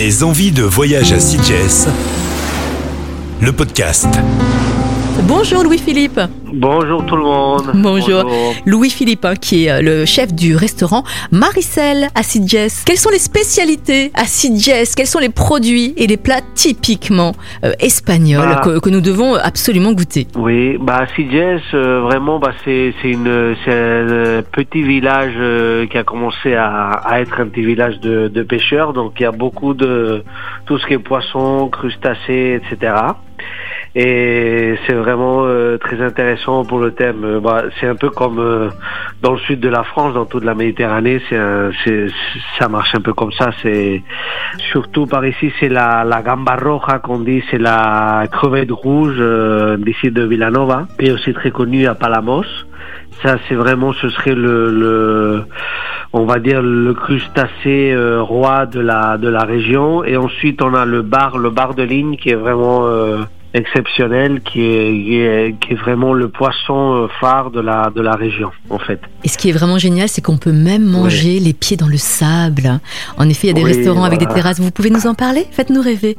Des envies de voyage à Sitges, le podcast. Bonjour Louis-Philippe. Bonjour tout le monde. Bonjour. Louis-Philippe, hein, qui est euh, le chef du restaurant Maricel à Sitges. Quelles sont les spécialités à Sitges Quels sont les produits et les plats typiquement euh, espagnols Bah. que, que nous devons absolument goûter? Oui, bah Sitges, euh, vraiment, bah c'est c'est une c'est un petit village euh, qui a commencé à, à être un petit village de, de pêcheurs. Donc il y a beaucoup de tout ce qui est poisson, crustacés, etc. Et c'est vraiment euh, très intéressant pour le thème. Euh, bah, c'est un peu comme euh, dans le sud de la France, dans toute la Méditerranée, c'est ça marche un peu comme ça. C'est surtout par ici, c'est la, la gamba roja qu'on dit, c'est la crevette rouge euh, d'ici de Villanova, et aussi très connue à Palamos. Ça, c'est vraiment, ce serait le, le, on va dire le crustacé euh, roi de la de la région. Et ensuite, on a le bar, le bar de ligne qui est vraiment euh, exceptionnel, qui est, qui est qui est vraiment le poisson euh, phare de la de la région, en fait. Et ce qui est vraiment génial, c'est qu'on peut même manger les pieds dans le sable. En effet, il y a des Oui, restaurants avec des terrasses. Vous pouvez nous en parler? Faites-nous rêver.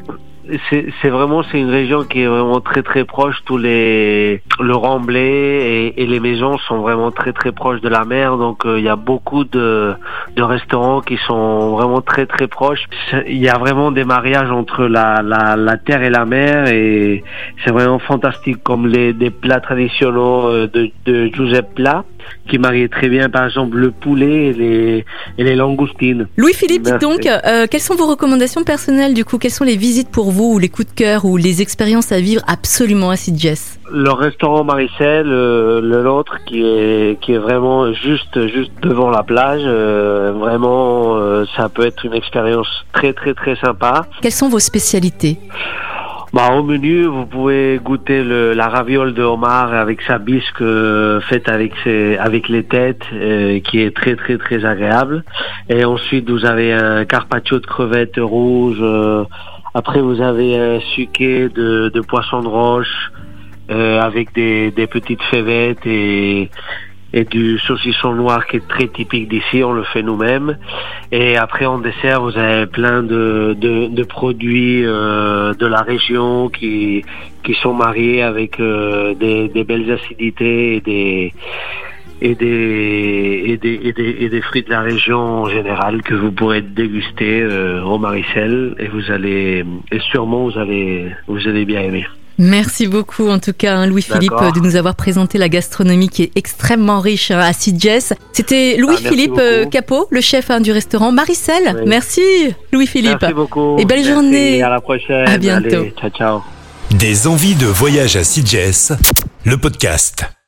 C'est vraiment c'est une région qui est vraiment très très proche. Tous les le Remblai et, les maisons sont vraiment très très proches de la mer. Donc euh, il y a beaucoup de de restaurants qui sont vraiment très très proches. Il y a vraiment des mariages entre la la, la terre et la mer et c'est vraiment fantastique comme les des plats traditionnels euh, de de Giuseppe Pla qui marient très bien par exemple le poulet et les et les langoustines. Louis-Philippe, dites donc, euh, quelles sont vos recommandations personnelles du coup? Quelles sont les visites pour vous ou les coups de cœur ou les expériences à vivre absolument à Sitges le restaurant Maricel, euh, le nôtre qui est qui est vraiment juste juste devant la plage, euh, vraiment ça peut être une expérience très très très sympa. Quelles sont vos spécialités? Bah au menu, vous pouvez goûter le, la raviole de homard avec sa bisque euh, faite avec ses avec les têtes euh, qui est très très très agréable. Et ensuite vous avez un carpaccio de crevettes rouges. euh, après vous avez un suquet de, de poisson de roche euh, avec des, des petites févettes et et du saucisson noir qui est très typique d'ici, on le fait nous-mêmes. Et après en dessert, vous avez plein de, de, de produits euh, de la région qui, qui sont mariés avec euh, des, des belles acidités et des, et des, et, des, et, des, et des fruits de la région en général que vous pourrez déguster euh, au Maricel et vous allez et sûrement vous allez vous allez bien aimer. Merci beaucoup en tout cas hein, Louis-Philippe de nous avoir présenté la gastronomie qui est extrêmement riche hein, à Sitges. C'était Louis-Philippe Ah, euh, beaucoup. Capot, le chef hein, du restaurant Maricel. Oui. Merci Louis-Philippe. Merci beaucoup. Et belle Merci, journée. À la prochaine. À bientôt. Allez, ciao ciao. Des envies de voyage à Sitges, le podcast.